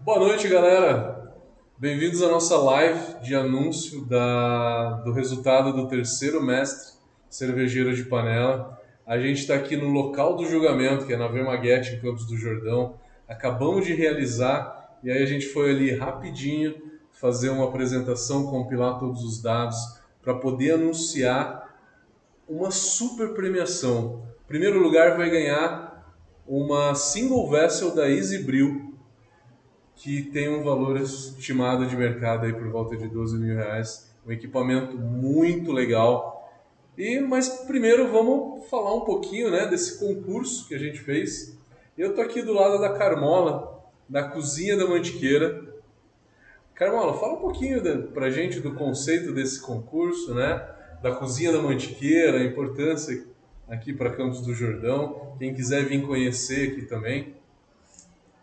Boa noite, galera. Bem-vindos à nossa live de anúncio da, do resultado do terceiro mestre cervejeiro de panela. A gente está aqui no local do julgamento, que é na Vermaguete, em Campos do Jordão. Acabamos de realizar e aí a gente foi ali rapidinho fazer uma apresentação, compilar todos os dados para poder anunciar uma super premiação. Primeiro lugar vai ganhar uma single vessel da Easy Brew, que tem um valor estimado de mercado aí por volta de 12 mil reais. Um equipamento muito legal. E, mas primeiro vamos falar um pouquinho né, desse concurso que a gente fez. Eu tô aqui do lado da Carmola, da Cozinha da Mantiqueira. Carmola, fala um pouquinho para pra gente do conceito desse concurso, né? Da Cozinha da Mantiqueira, a importância aqui para Campos do Jordão. Quem quiser vir conhecer aqui também.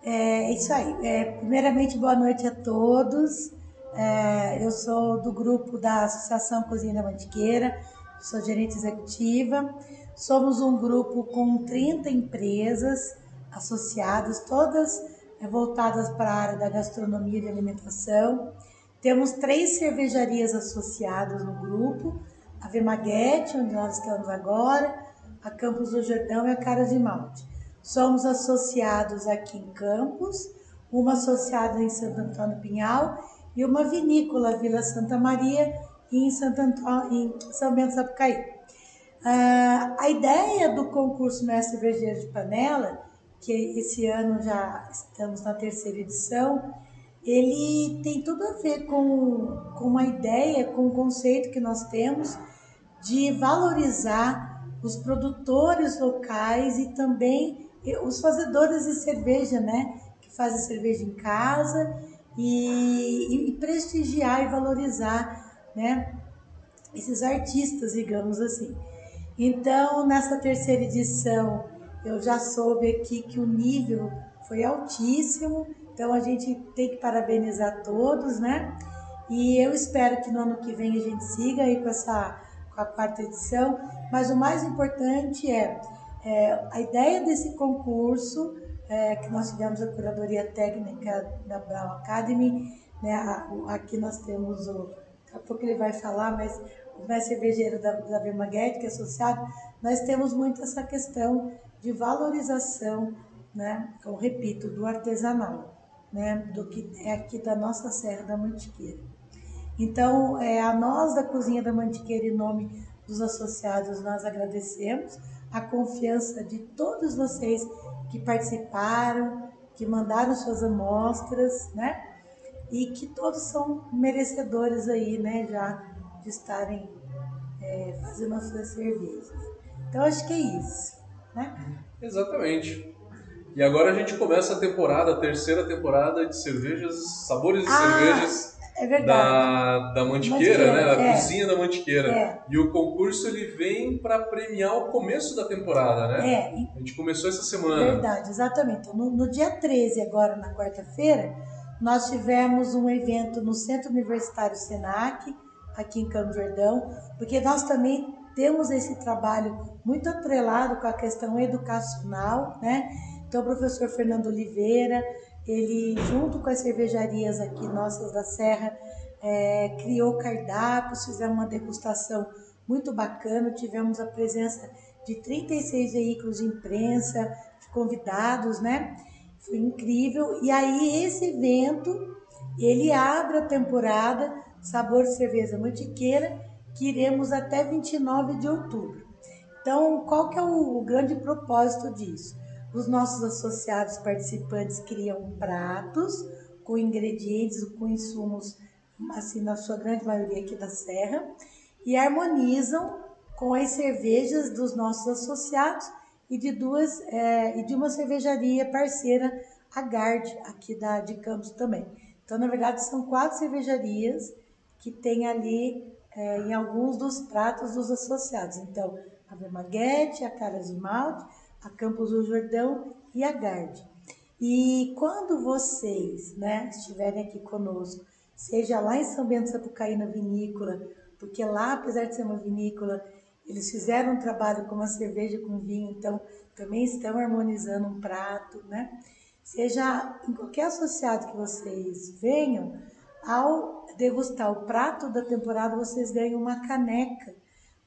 É isso aí. É, primeiramente, boa noite a todos. É, eu sou do grupo da Associação Cozinha da Mantiqueira, sou gerente executiva. Somos um grupo com 30 empresas associadas, todas é, voltadas para a área da gastronomia e de alimentação. Temos três cervejarias associadas no grupo, a Vemaguete, onde nós estamos agora, a Campos do Jordão e a Cara de Malte. Somos associados aqui em Campos, uma associada em Santo Antônio Pinhal e uma vinícola Vila Santa Maria em, Santo Antônio, em São Bento Sapucaí. Uh, a ideia do concurso Mestre Cervejeiro de Panela, que esse ano já estamos na terceira edição, ele tem tudo a ver com, com uma ideia, com um conceito que nós temos de valorizar os produtores locais e também os fazedores de cerveja, né? Que fazem cerveja em casa e, e prestigiar e valorizar, né? Esses artistas, digamos assim. Então, nessa terceira edição, eu já soube aqui que o nível foi altíssimo, então a gente tem que parabenizar todos, né? E eu espero que no ano que vem a gente siga aí com essa com a quarta edição, mas o mais importante é é, a ideia desse concurso, é, que nós tivemos a curadoria técnica da Brown Academy, né, aqui nós temos o, daqui a pouco ele vai falar, mas o mestre cervejeiro da, da Vermaguete, que é associado, nós temos muito essa questão de valorização, né, eu repito, do artesanal, né, do que é aqui da nossa Serra da Mantiqueira. Então, é, a nós da Cozinha da Mantiqueira, em nome dos associados, nós agradecemos a confiança de todos vocês que participaram, que mandaram suas amostras, né? E que todos são merecedores aí, né? Já de estarem é, fazendo as suas cervejas. Então acho que é isso, né? Exatamente. E agora a gente começa a temporada, a terceira temporada de cervejas, sabores de ah, cervejas é verdade. da, da Mantiqueira, né? Da é. cozinha da Mantiqueira. É. E o concurso ele vem para premiar o começo da temporada, né? É. A gente começou essa semana. Verdade, exatamente. No, no dia 13, agora na quarta-feira, nós tivemos um evento no Centro Universitário Senac, aqui em Campo Jordão, porque nós também temos esse trabalho muito atrelado com a questão educacional, né? Então, o professor Fernando Oliveira, ele, junto com as cervejarias aqui nossas da Serra, é, criou cardápios, fizemos uma degustação muito bacana, tivemos a presença de 36 veículos de imprensa, de convidados, né? Foi incrível. E aí esse evento, ele abre a temporada Sabor de Cerveja Mantiqueira, que iremos até 29 de outubro. Então, qual que é o, o grande propósito disso? Os nossos associados participantes criam pratos com ingredientes, com insumos, assim, na sua grande maioria aqui da Serra, e harmonizam com as cervejas dos nossos associados e de duas é, e de uma cervejaria parceira, a Gard, aqui da, de Campos também. Então, na verdade, são quatro cervejarias que tem ali é, em alguns dos pratos dos associados. Então, a Vermaguete, a Caras de Malte, a Campos do Jordão e a Gard. E quando vocês né, estiverem aqui conosco, seja lá em São Bento Sapucaí na vinícola, porque lá, apesar de ser uma vinícola, eles fizeram um trabalho com uma cerveja com vinho, então também estão harmonizando um prato, né? seja em qualquer associado que vocês venham, ao degustar o prato da temporada, vocês ganham uma caneca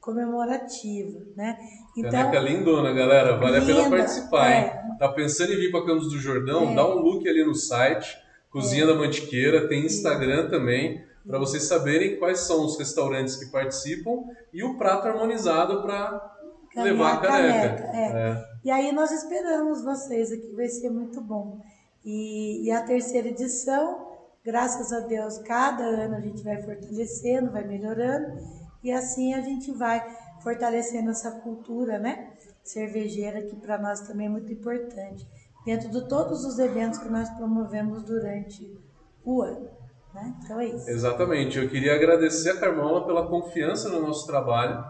comemorativa, né? Então, caneca lindona, galera, vale linda, a pena participar, é. hein? Tá pensando em vir para Campos do Jordão? É. Dá um look ali no site, Cozinha é. da Mantiqueira, tem Instagram também, para vocês saberem quais são os restaurantes que participam e o prato harmonizado para levar a caneca. caneca é. É. E aí nós esperamos vocês aqui, vai ser muito bom. E, e a terceira edição, graças a Deus, cada ano a gente vai fortalecendo, vai melhorando e assim a gente vai fortalecendo essa cultura, né? Cervejeira que para nós também é muito importante, dentro de todos os eventos que nós promovemos durante o ano. Né? Então é isso. Exatamente. Eu queria agradecer a Carmola pela confiança no nosso trabalho,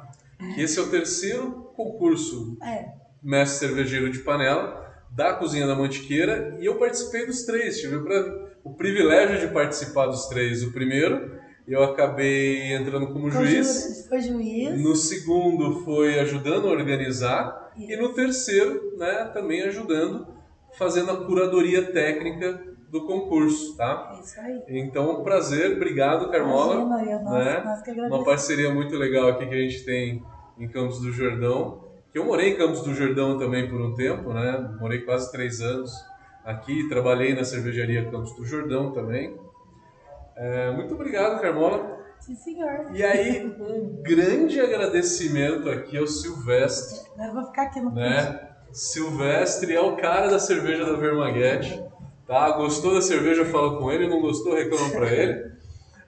que esse é o terceiro concurso é. Mestre Cervejeiro de Panela da Cozinha da Mantiqueira e eu participei dos três. Tive o privilégio de participar dos três. O primeiro eu acabei entrando como juiz. Foi juiz. No segundo foi ajudando a organizar Isso. e no terceiro, né, também ajudando, fazendo a curadoria técnica do concurso, tá? Isso aí. Então, prazer, obrigado, Carmola. Imagina, nossa, né? nós que Uma parceria muito legal aqui que a gente tem em Campos do Jordão. Que eu morei em Campos do Jordão também por um tempo, né? Morei quase três anos aqui, trabalhei na cervejaria Campos do Jordão também. É, muito obrigado, Carmola. Sim, senhor. E aí, um grande agradecimento aqui ao Silvestre. Eu vou ficar aqui no né? Silvestre é o cara da cerveja da Vermaguete. Tá? Gostou da cerveja, fala com ele. Não gostou, reclama para ele.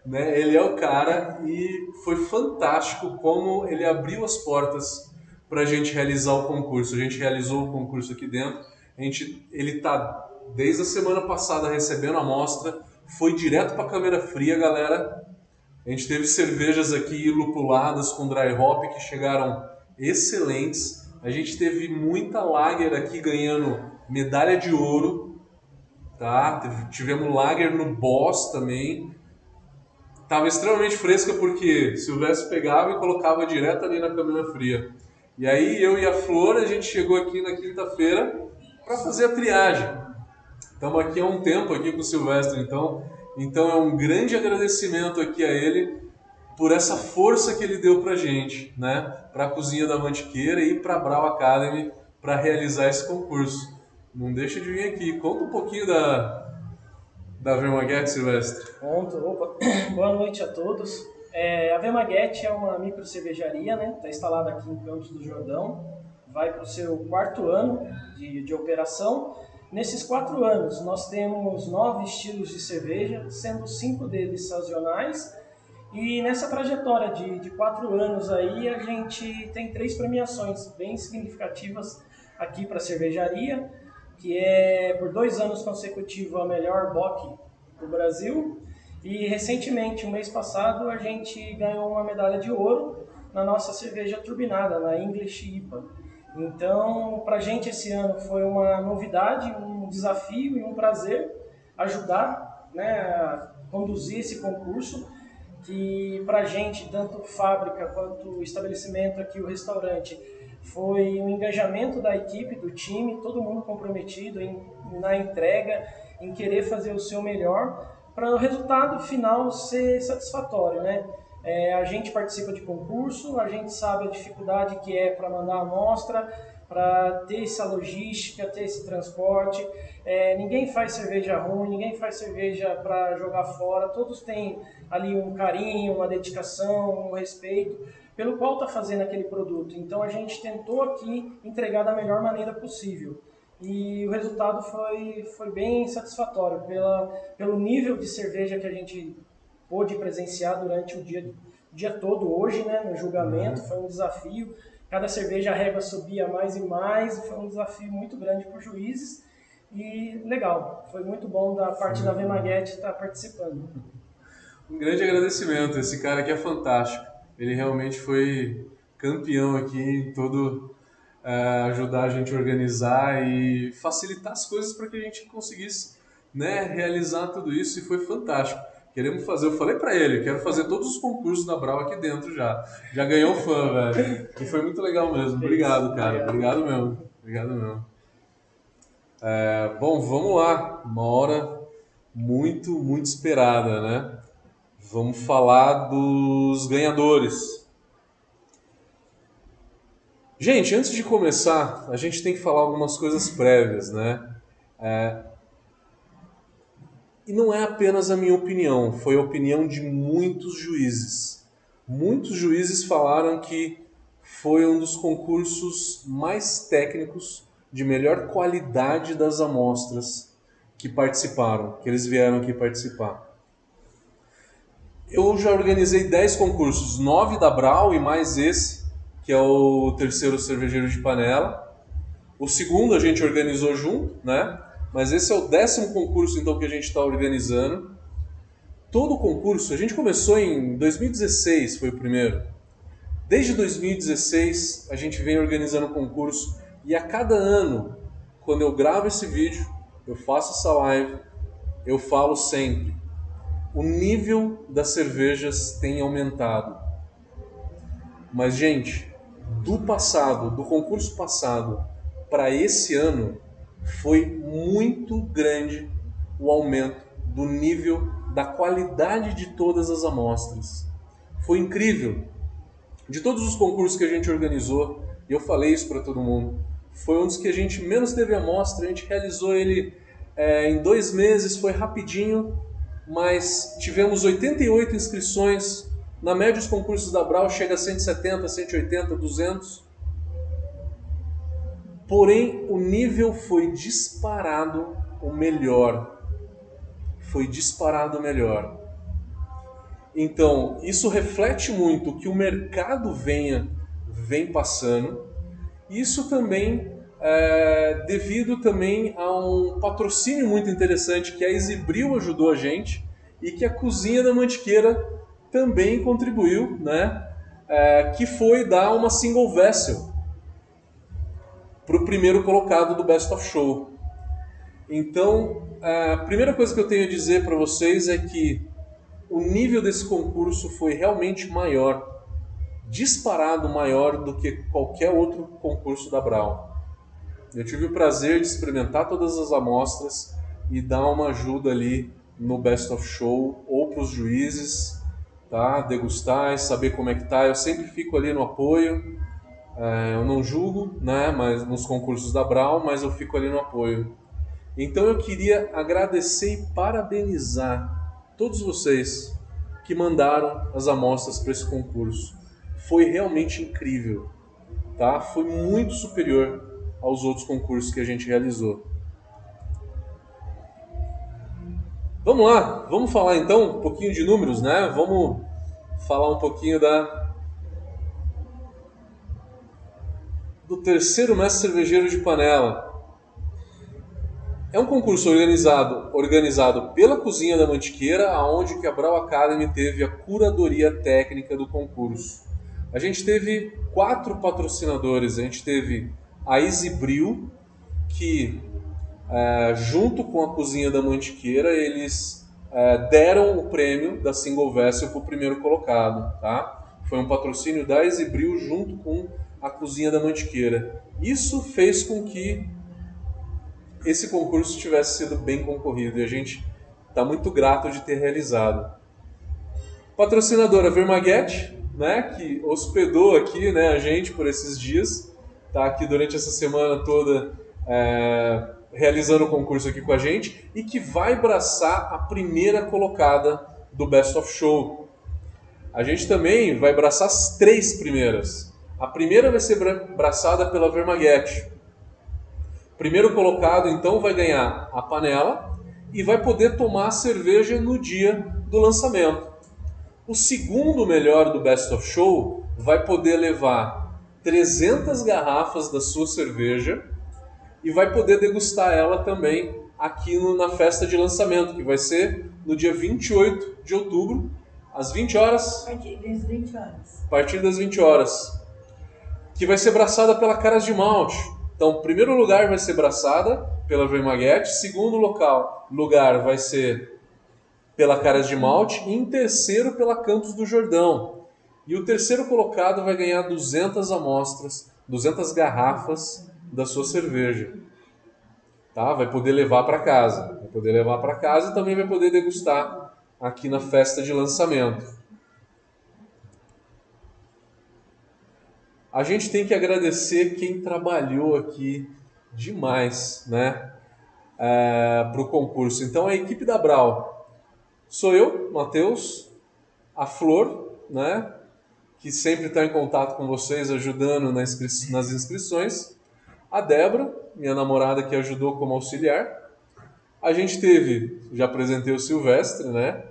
né? Ele é o cara e foi fantástico como ele abriu as portas para a gente realizar o concurso. A gente realizou o concurso aqui dentro. A gente, ele está desde a semana passada recebendo a amostra foi direto para a câmera fria, galera. A gente teve cervejas aqui lupuladas com dry hop que chegaram excelentes. A gente teve muita lager aqui ganhando medalha de ouro, tá? Tivemos lager no Boss também. Tava extremamente fresca porque Silvestre pegava e colocava direto ali na câmera fria. E aí eu e a Flor a gente chegou aqui na quinta-feira para fazer a triagem. Estamos aqui há um tempo aqui com o Silvestre, então, então é um grande agradecimento aqui a ele por essa força que ele deu para gente, né? Para a Cozinha da Mantiqueira e para a Brau Academy para realizar esse concurso. Não deixa de vir aqui, conta um pouquinho da, da Vermaguete, Silvestre. Conto, opa. Boa noite a todos. É, a Vermaguete é uma micro cervejaria, né? Está instalada aqui em Campos do Jordão. Vai para o seu quarto ano de, de operação Nesses quatro anos, nós temos nove estilos de cerveja, sendo cinco deles sazonais. E nessa trajetória de, de quatro anos aí, a gente tem três premiações bem significativas aqui para a cervejaria, que é por dois anos consecutivos a melhor BOC do Brasil. E recentemente, o mês passado, a gente ganhou uma medalha de ouro na nossa cerveja turbinada, na English IPA. Então, para a gente esse ano foi uma novidade, um desafio e um prazer ajudar né, a conduzir esse concurso, que para a gente, tanto fábrica quanto estabelecimento aqui, o restaurante, foi um engajamento da equipe, do time, todo mundo comprometido em, na entrega, em querer fazer o seu melhor, para o resultado final ser satisfatório, né? É, a gente participa de concurso, a gente sabe a dificuldade que é para mandar a amostra, para ter essa logística, ter esse transporte. É, ninguém faz cerveja ruim, ninguém faz cerveja para jogar fora, todos têm ali um carinho, uma dedicação, um respeito pelo qual está fazendo aquele produto. Então a gente tentou aqui entregar da melhor maneira possível. E o resultado foi, foi bem satisfatório pela, pelo nível de cerveja que a gente pôde presenciar durante o dia, dia todo hoje, né, no julgamento. Uhum. Foi um desafio. Cada cerveja a régua subia mais e mais. Foi um desafio muito grande para os juízes. E legal, foi muito bom da parte da Vemaguete estar participando. Um grande agradecimento. Esse cara aqui é fantástico. Ele realmente foi campeão aqui em todo uh, ajudar a gente a organizar e facilitar as coisas para que a gente conseguisse né, realizar tudo isso e foi fantástico. Queremos fazer, eu falei para ele, quero fazer todos os concursos da Brau aqui dentro já. Já ganhou fã, velho. E foi muito legal mesmo. Obrigado, cara. Obrigado mesmo. Obrigado mesmo. É, bom, vamos lá. Uma hora muito, muito esperada, né? Vamos falar dos ganhadores. Gente, antes de começar, a gente tem que falar algumas coisas prévias, né? É... E não é apenas a minha opinião, foi a opinião de muitos juízes. Muitos juízes falaram que foi um dos concursos mais técnicos, de melhor qualidade das amostras que participaram, que eles vieram aqui participar. Eu já organizei 10 concursos, 9 da Brau e mais esse, que é o terceiro cervejeiro de panela. O segundo a gente organizou junto, né? Mas esse é o décimo concurso então que a gente está organizando. Todo o concurso, a gente começou em 2016, foi o primeiro. Desde 2016 a gente vem organizando concurso e a cada ano, quando eu gravo esse vídeo, eu faço essa live, eu falo sempre: o nível das cervejas tem aumentado. Mas, gente, do passado, do concurso passado para esse ano, foi muito grande o aumento do nível da qualidade de todas as amostras. Foi incrível. De todos os concursos que a gente organizou, e eu falei isso para todo mundo, foi um dos que a gente menos teve amostra. A gente realizou ele é, em dois meses, foi rapidinho, mas tivemos 88 inscrições na média, os concursos da Brau chega a 170, 180, 200. Porém, o nível foi disparado o melhor. Foi disparado o melhor. Então, isso reflete muito que o mercado venha, vem passando. Isso também é devido também a um patrocínio muito interessante que a Exibril ajudou a gente e que a Cozinha da Mantiqueira também contribuiu, né? É, que foi dar uma single vessel para o primeiro colocado do Best of Show. Então, a primeira coisa que eu tenho a dizer para vocês é que o nível desse concurso foi realmente maior, disparado maior do que qualquer outro concurso da Brown. Eu tive o prazer de experimentar todas as amostras e dar uma ajuda ali no Best of Show ou para os juízes tá? Degustar e saber como é que tá. Eu sempre fico ali no apoio. É, eu não julgo, né? Mas nos concursos da Brown, mas eu fico ali no apoio. Então eu queria agradecer e parabenizar todos vocês que mandaram as amostras para esse concurso. Foi realmente incrível, tá? Foi muito superior aos outros concursos que a gente realizou. Vamos lá, vamos falar então um pouquinho de números, né? Vamos falar um pouquinho da do terceiro mestre cervejeiro de panela. É um concurso organizado, organizado pela Cozinha da Mantiqueira, aonde que a Brau Academy teve a curadoria técnica do concurso. A gente teve quatro patrocinadores. A gente teve a Brew, que é, junto com a Cozinha da Mantiqueira, eles é, deram o prêmio da Single Vessel para o primeiro colocado. Tá? Foi um patrocínio da Exibril junto com a Cozinha da Mantiqueira. Isso fez com que esse concurso tivesse sido bem concorrido e a gente está muito grato de ter realizado. Patrocinadora Vermaguete, né, que hospedou aqui né, a gente por esses dias, está aqui durante essa semana toda é, realizando o concurso aqui com a gente e que vai braçar a primeira colocada do Best of Show. A gente também vai braçar as três primeiras. A primeira vai ser braçada pela Vermaguete. Primeiro colocado então vai ganhar a panela e vai poder tomar a cerveja no dia do lançamento. O segundo melhor do Best of Show vai poder levar 300 garrafas da sua cerveja e vai poder degustar ela também aqui no, na festa de lançamento, que vai ser no dia 28 de outubro, às 20 horas. A partir das 20 horas. A partir das 20 horas. Que vai ser braçada pela Caras de Malte. Então, primeiro lugar vai ser braçada pela Vermaguete, segundo local, lugar vai ser pela Caras de Malte e em terceiro pela Campos do Jordão. E o terceiro colocado vai ganhar 200 amostras, 200 garrafas da sua cerveja. tá? Vai poder levar para casa, vai poder levar para casa e também vai poder degustar aqui na festa de lançamento. A gente tem que agradecer quem trabalhou aqui demais, né? É, para o concurso. Então, a equipe da Brau sou eu, Matheus, a Flor, né? Que sempre está em contato com vocês, ajudando nas inscrições. A Débora, minha namorada, que ajudou como auxiliar. A gente teve, já apresentei o Silvestre, né?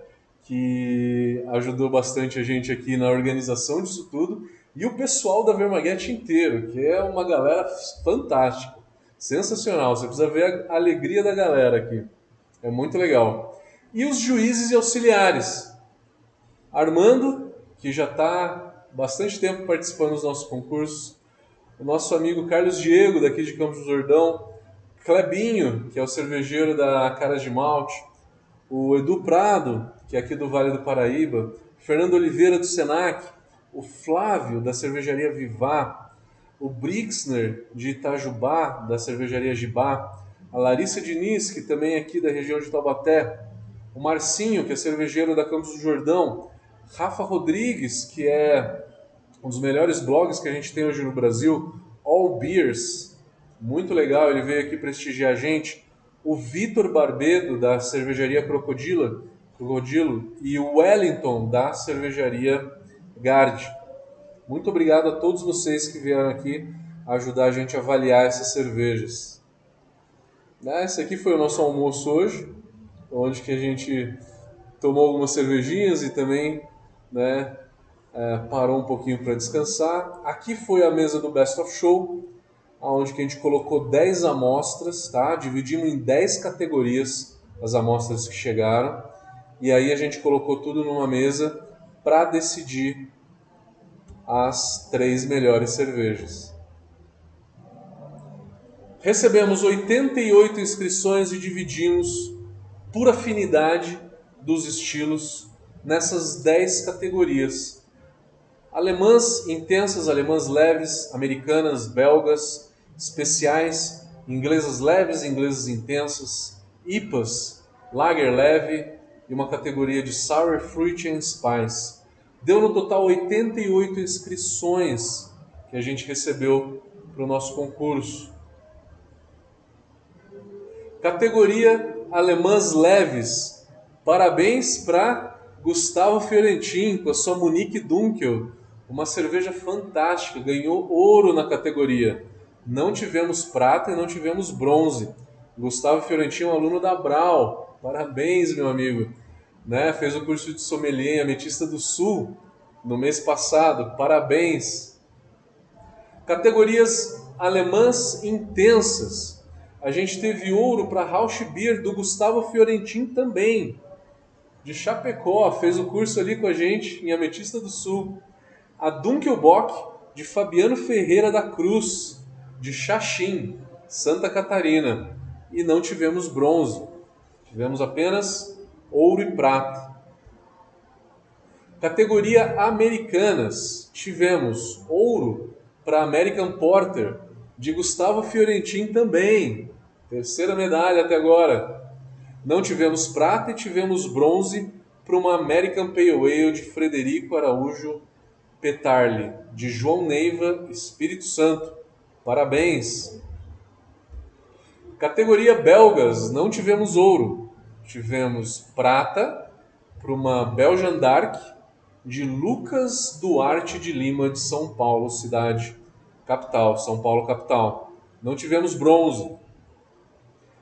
Que ajudou bastante a gente aqui na organização disso tudo e o pessoal da Vermaguete inteiro, que é uma galera fantástica, sensacional. Você precisa ver a alegria da galera aqui. É muito legal. E os juízes e auxiliares. Armando, que já está bastante tempo participando dos nossos concursos. O nosso amigo Carlos Diego, daqui de Campos do Jordão. Clebinho, que é o cervejeiro da Caras de Malte. O Edu Prado, que é aqui do Vale do Paraíba. Fernando Oliveira, do Senac o Flávio, da cervejaria Vivá, o Brixner, de Itajubá, da cervejaria Gibá, a Larissa Diniz, que também é aqui da região de Taubaté, o Marcinho, que é cervejeiro da Campos do Jordão, Rafa Rodrigues, que é um dos melhores blogs que a gente tem hoje no Brasil, All Beers, muito legal, ele veio aqui prestigiar a gente, o Vitor Barbedo, da cervejaria Crocodilo, Crocodilo, e o Wellington, da cervejaria Gard. Muito obrigado a todos vocês que vieram aqui ajudar a gente a avaliar essas cervejas. Né, esse aqui foi o nosso almoço hoje, onde que a gente tomou algumas cervejinhas e também né, é, parou um pouquinho para descansar. Aqui foi a mesa do Best of Show, onde que a gente colocou 10 amostras, tá? dividimos em 10 categorias as amostras que chegaram, e aí a gente colocou tudo numa mesa para decidir as três melhores cervejas. Recebemos 88 inscrições e dividimos por afinidade dos estilos nessas 10 categorias. Alemãs intensas, alemãs leves, americanas, belgas, especiais, inglesas leves, inglesas intensas, IPAs, lager leve, e uma categoria de Sour Fruit and Spice. Deu no total 88 inscrições que a gente recebeu para o nosso concurso. Categoria Alemãs Leves. Parabéns para Gustavo Fiorentin com a sua Monique Dunkel. Uma cerveja fantástica, ganhou ouro na categoria. Não tivemos prata e não tivemos bronze. Gustavo Fiorentin é um aluno da Brau, Parabéns, meu amigo. Né? Fez o curso de sommelier em Ametista do Sul no mês passado. Parabéns. Categorias alemãs intensas. A gente teve ouro para Rausch Beer do Gustavo Fiorentin também. De Chapecó, fez o curso ali com a gente em Ametista do Sul. A Dunkelbock de Fabiano Ferreira da Cruz, de Xaxim, Santa Catarina. E não tivemos bronze. Tivemos apenas ouro e prata. Categoria Americanas, tivemos ouro para American Porter, de Gustavo Fiorentin também. Terceira medalha até agora. Não tivemos prata e tivemos bronze para uma American Pale Ale de Frederico Araújo Petarli, de João Neiva, Espírito Santo. Parabéns! Categoria belgas, não tivemos ouro. Tivemos prata para uma Belgian Dark de Lucas Duarte de Lima, de São Paulo, cidade capital, São Paulo capital. Não tivemos bronze.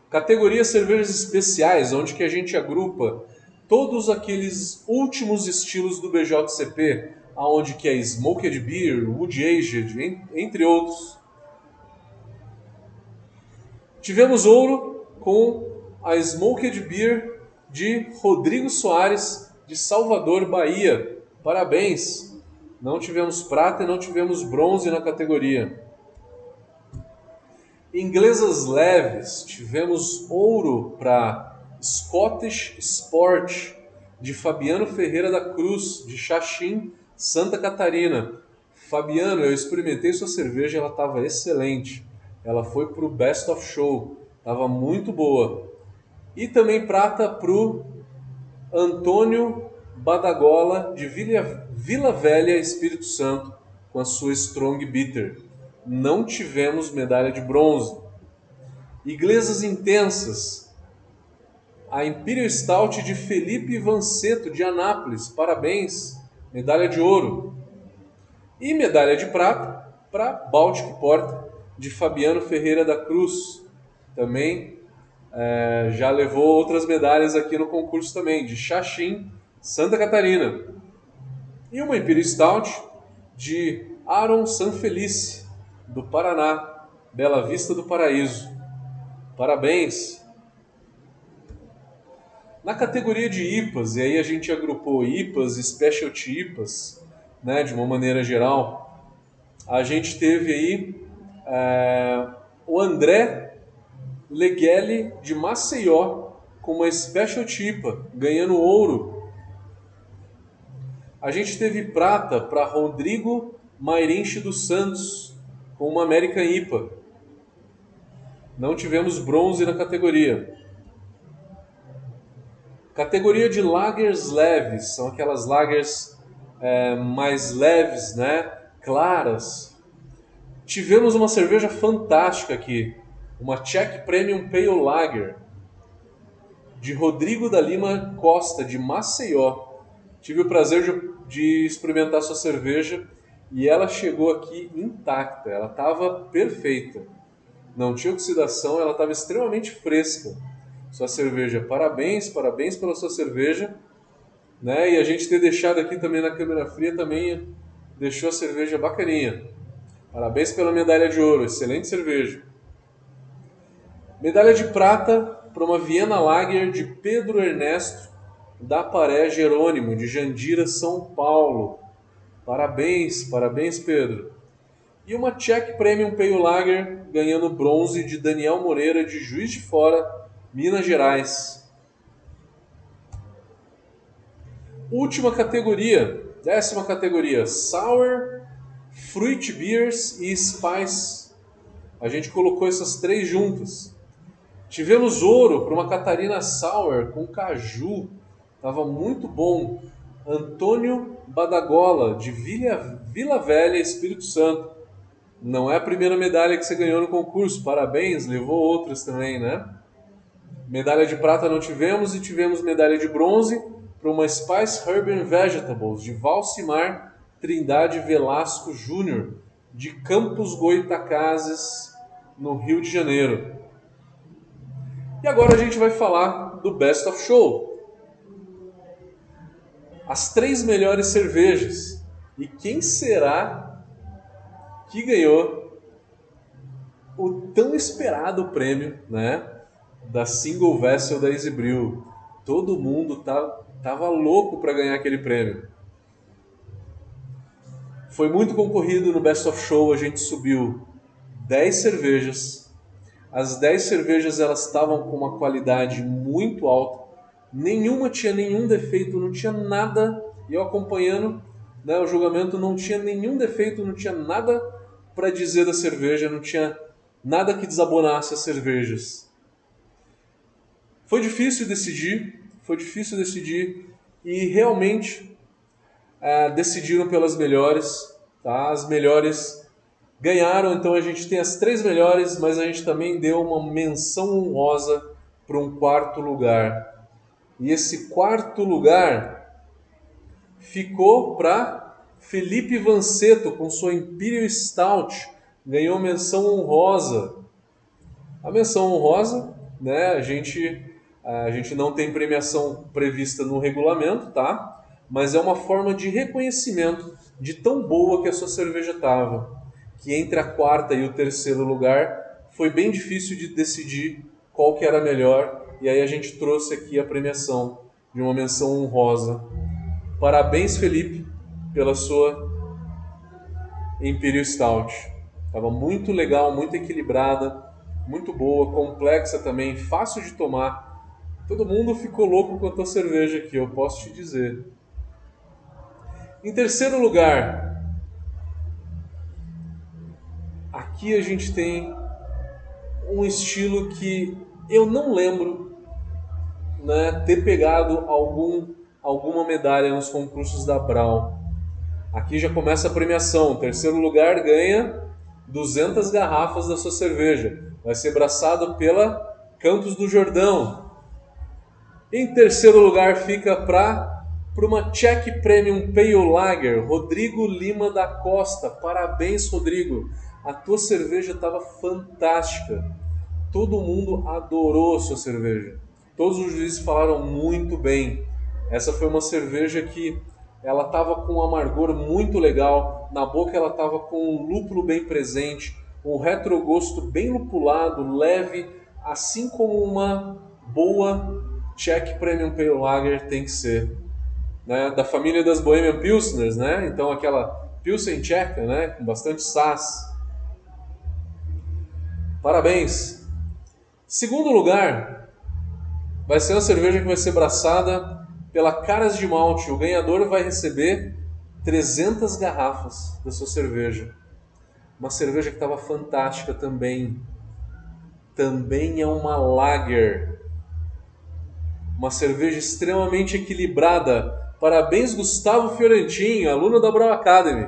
Categoria cervejas especiais, onde que a gente agrupa todos aqueles últimos estilos do BJCP, aonde que é Smoked Beer, Wood Aged, entre outros. Tivemos ouro com a Smoked Beer de Rodrigo Soares, de Salvador, Bahia. Parabéns! Não tivemos prata e não tivemos bronze na categoria. Inglesas leves, tivemos ouro para Scottish Sport, de Fabiano Ferreira da Cruz, de Xaxim, Santa Catarina. Fabiano, eu experimentei sua cerveja, ela estava excelente ela foi para o Best of Show. Tava muito boa. E também prata pro Antônio Badagola de Vila, Vila Velha, Espírito Santo, com a sua Strong Bitter. Não tivemos medalha de bronze. Iglesas intensas. A Imperial Stout de Felipe Vanceto de Anápolis. Parabéns. Medalha de ouro. E medalha de prata para Baltic Porta de Fabiano Ferreira da Cruz. Também é, já levou outras medalhas aqui no concurso também, de Xaxim, Santa Catarina. E uma Imperial Stout de Aaron Sanfelice, do Paraná, Bela Vista do Paraíso. Parabéns! Na categoria de IPAs, e aí a gente agrupou IPAs e Specialty IPAs, né, de uma maneira geral, a gente teve aí é, o André Leguele de Maceió com uma Specialty IPA, ganhando ouro. A gente teve prata para Rodrigo Mairinche dos Santos com uma American IPA. Não tivemos bronze na categoria. Categoria de lagers leves, são aquelas lagers é, mais leves, né? claras. Tivemos uma cerveja fantástica aqui, uma Czech Premium Pale Lager, de Rodrigo da Lima Costa, de Maceió. Tive o prazer de, de experimentar sua cerveja e ela chegou aqui intacta, ela estava perfeita. Não tinha oxidação, ela estava extremamente fresca. Sua cerveja, parabéns, parabéns pela sua cerveja. Né? E a gente ter deixado aqui também na câmera fria também deixou a cerveja bacaninha. Parabéns pela medalha de ouro, excelente cerveja. Medalha de prata para uma Viena Lager de Pedro Ernesto da Paré Jerônimo, de Jandira, São Paulo. Parabéns, parabéns, Pedro. E uma Czech Premium Pale Lager ganhando bronze de Daniel Moreira de Juiz de Fora, Minas Gerais. Última categoria, décima categoria, Sour, Fruit Beers e Spice. A gente colocou essas três juntas. Tivemos ouro para uma Catarina Sour com caju, estava muito bom. Antônio Badagola, de Vila, Vila Velha, Espírito Santo. Não é a primeira medalha que você ganhou no concurso, parabéns, levou outras também, né? Medalha de prata não tivemos e tivemos medalha de bronze para uma Spice Herb and Vegetables de Valcimar Trindade Velasco Júnior, de Campos Goitacazes, no Rio de Janeiro. E agora a gente vai falar do Best of Show as três melhores cervejas. E quem será que ganhou o tão esperado prêmio, né, da Single Vessel da Easy? Todo mundo tá, tava louco para ganhar aquele prêmio. Foi muito concorrido no Best of Show, a gente subiu 10 cervejas. As 10 cervejas elas estavam com uma qualidade muito alta nenhuma tinha nenhum defeito, não tinha nada. E eu acompanhando né, o julgamento, não tinha nenhum defeito, não tinha nada para dizer da cerveja, não tinha nada que desabonasse as cervejas. Foi difícil decidir, foi difícil decidir e realmente é, decidiram pelas melhores. Tá? As melhores ganharam, então a gente tem as três melhores, mas a gente também deu uma menção honrosa para um quarto lugar. E esse quarto lugar ficou para Felipe Vanceto com sua Imperial Stout, ganhou menção honrosa. A menção honrosa, né, a gente a gente não tem premiação prevista no regulamento, tá? Mas é uma forma de reconhecimento de tão boa que a sua cerveja estava, que entre a quarta e o terceiro lugar foi bem difícil de decidir qual que era melhor e aí a gente trouxe aqui a premiação de uma menção honrosa. Parabéns, Felipe, pela sua Imperial Stout. Estava muito legal, muito equilibrada, muito boa, complexa também, fácil de tomar. Todo mundo ficou louco com a tua cerveja aqui, eu posso te dizer. Em terceiro lugar, aqui a gente tem um estilo que eu não lembro né, ter pegado algum, alguma medalha nos concursos da Brown. Aqui já começa a premiação. Terceiro lugar ganha 200 garrafas da sua cerveja. Vai ser braçado pela Campos do Jordão. Em terceiro lugar fica para para uma Czech Premium Pale Lager, Rodrigo Lima da Costa. Parabéns, Rodrigo. A tua cerveja estava fantástica. Todo mundo adorou a sua cerveja. Todos os juízes falaram muito bem. Essa foi uma cerveja que ela estava com um amargor muito legal. Na boca ela estava com um lúpulo bem presente, um retrogosto bem lupulado, leve, assim como uma boa Czech Premium Pale Lager tem que ser. Né? Da família das Bohemian Pilsners, né? Então aquela Pilsen tcheca, né? Com bastante sas. Parabéns! Segundo lugar, vai ser uma cerveja que vai ser braçada pela Caras de Malte. O ganhador vai receber 300 garrafas da sua cerveja. Uma cerveja que estava fantástica também. Também é uma lager. Uma cerveja extremamente equilibrada. Parabéns, Gustavo Fiorentin, aluno da Brau Academy.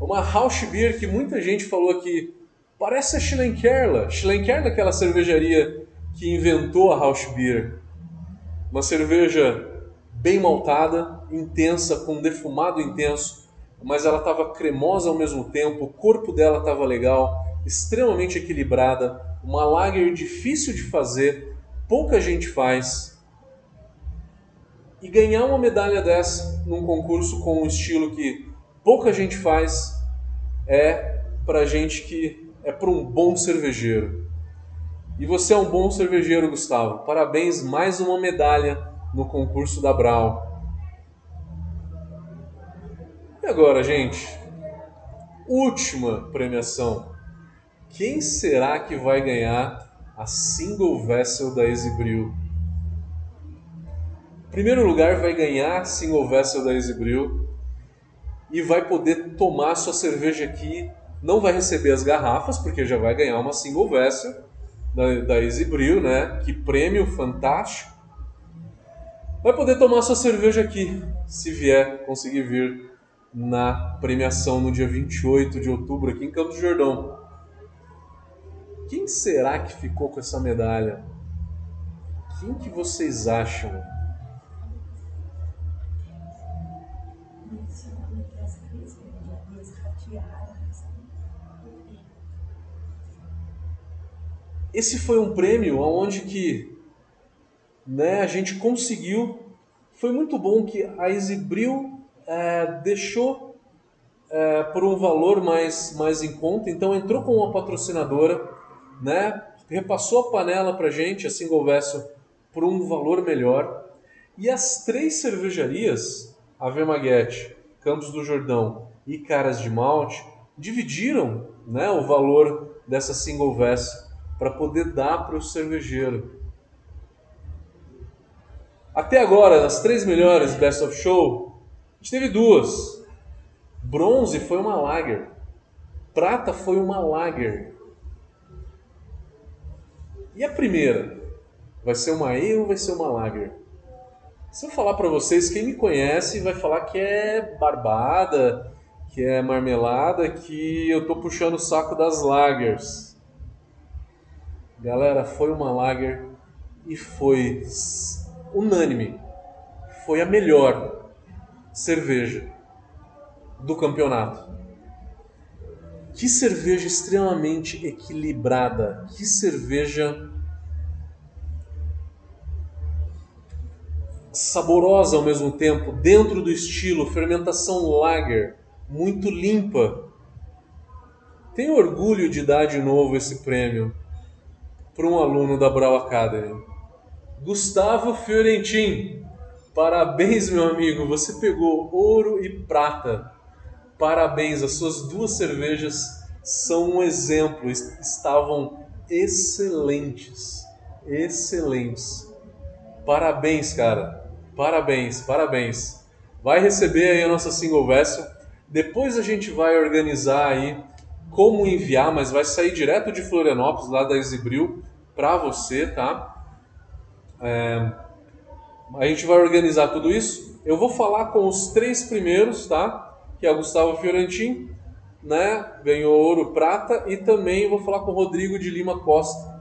Uma Rausch Beer que muita gente falou aqui Parece a Schlenkerla. Schlenkerla é aquela cervejaria que inventou a Rausch Beer. Uma cerveja bem maltada, intensa, com defumado intenso, mas ela estava cremosa ao mesmo tempo, o corpo dela estava legal, extremamente equilibrada, uma lager difícil de fazer, pouca gente faz. E ganhar uma medalha dessa num concurso com um estilo que pouca gente faz é para gente que é para um bom cervejeiro. E você é um bom cervejeiro, Gustavo. Parabéns, mais uma medalha no concurso da Brau. E agora, gente? Última premiação. Quem será que vai ganhar a Single Vessel da Exibril? Primeiro lugar vai ganhar a Single Vessel da Exibril e vai poder tomar sua cerveja aqui não vai receber as garrafas, porque já vai ganhar uma single vessel da, da Easy Brew, né? Que prêmio fantástico. Vai poder tomar sua cerveja aqui, se vier conseguir vir na premiação no dia 28 de outubro aqui em Campos do Jordão. Quem será que ficou com essa medalha? Quem que vocês acham? Esse foi um prêmio onde que né, a gente conseguiu. Foi muito bom que a Exibril é, deixou é, por um valor mais, mais em conta, então entrou com uma patrocinadora, né, repassou a panela para gente, a Single Vessel, por um valor melhor. E as três cervejarias, a Vermaguete, Campos do Jordão e Caras de Malte, dividiram né, o valor dessa Single Vessel para poder dar para o cervejeiro. Até agora, nas três melhores Best of Show, a gente teve duas. Bronze foi uma lager. Prata foi uma lager. E a primeira? Vai ser uma ale ou vai ser uma lager? Se eu falar para vocês, quem me conhece vai falar que é barbada, que é marmelada, que eu tô puxando o saco das lagers. Galera, foi uma lager e foi unânime. Foi a melhor cerveja do campeonato. Que cerveja extremamente equilibrada. Que cerveja saborosa ao mesmo tempo, dentro do estilo fermentação lager, muito limpa. Tenho orgulho de dar de novo esse prêmio para um aluno da Brau Academy. Gustavo Fiorentin, parabéns, meu amigo, você pegou ouro e prata. Parabéns, as suas duas cervejas são um exemplo, estavam excelentes. Excelentes. Parabéns, cara. Parabéns, parabéns. Vai receber aí a nossa single vessel. Depois a gente vai organizar aí como enviar, mas vai sair direto de Florianópolis, lá da Exibril, para você, tá? É, a gente vai organizar tudo isso. Eu vou falar com os três primeiros, tá? Que é o Gustavo Fiorentin, né? Ganhou ouro, prata, e também vou falar com o Rodrigo de Lima Costa,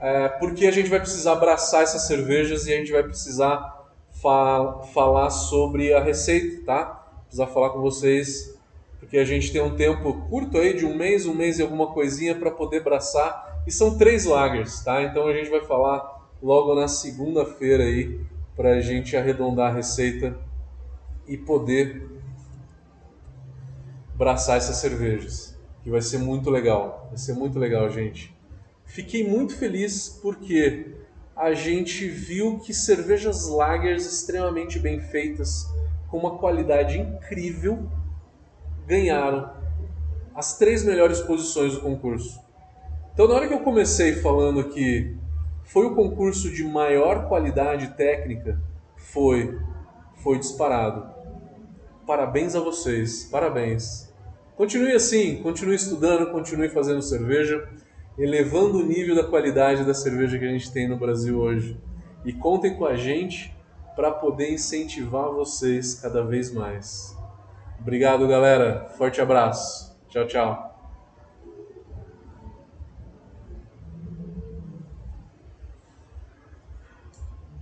é, porque a gente vai precisar abraçar essas cervejas e a gente vai precisar fa falar sobre a receita, tá? Precisar falar com vocês, porque a gente tem um tempo curto aí, de um mês, um mês e alguma coisinha para poder abraçar. E são três lagers, tá? Então a gente vai falar logo na segunda-feira aí, para a gente arredondar a receita e poder abraçar essas cervejas, que vai ser muito legal. Vai ser muito legal, gente. Fiquei muito feliz porque a gente viu que cervejas lagers extremamente bem feitas, com uma qualidade incrível, ganharam as três melhores posições do concurso. Então, na hora que eu comecei falando que foi o concurso de maior qualidade técnica, foi, foi disparado. Parabéns a vocês, parabéns. Continue assim, continue estudando, continue fazendo cerveja elevando o nível da qualidade da cerveja que a gente tem no Brasil hoje. E contem com a gente para poder incentivar vocês cada vez mais. Obrigado, galera. Forte abraço. Tchau, tchau.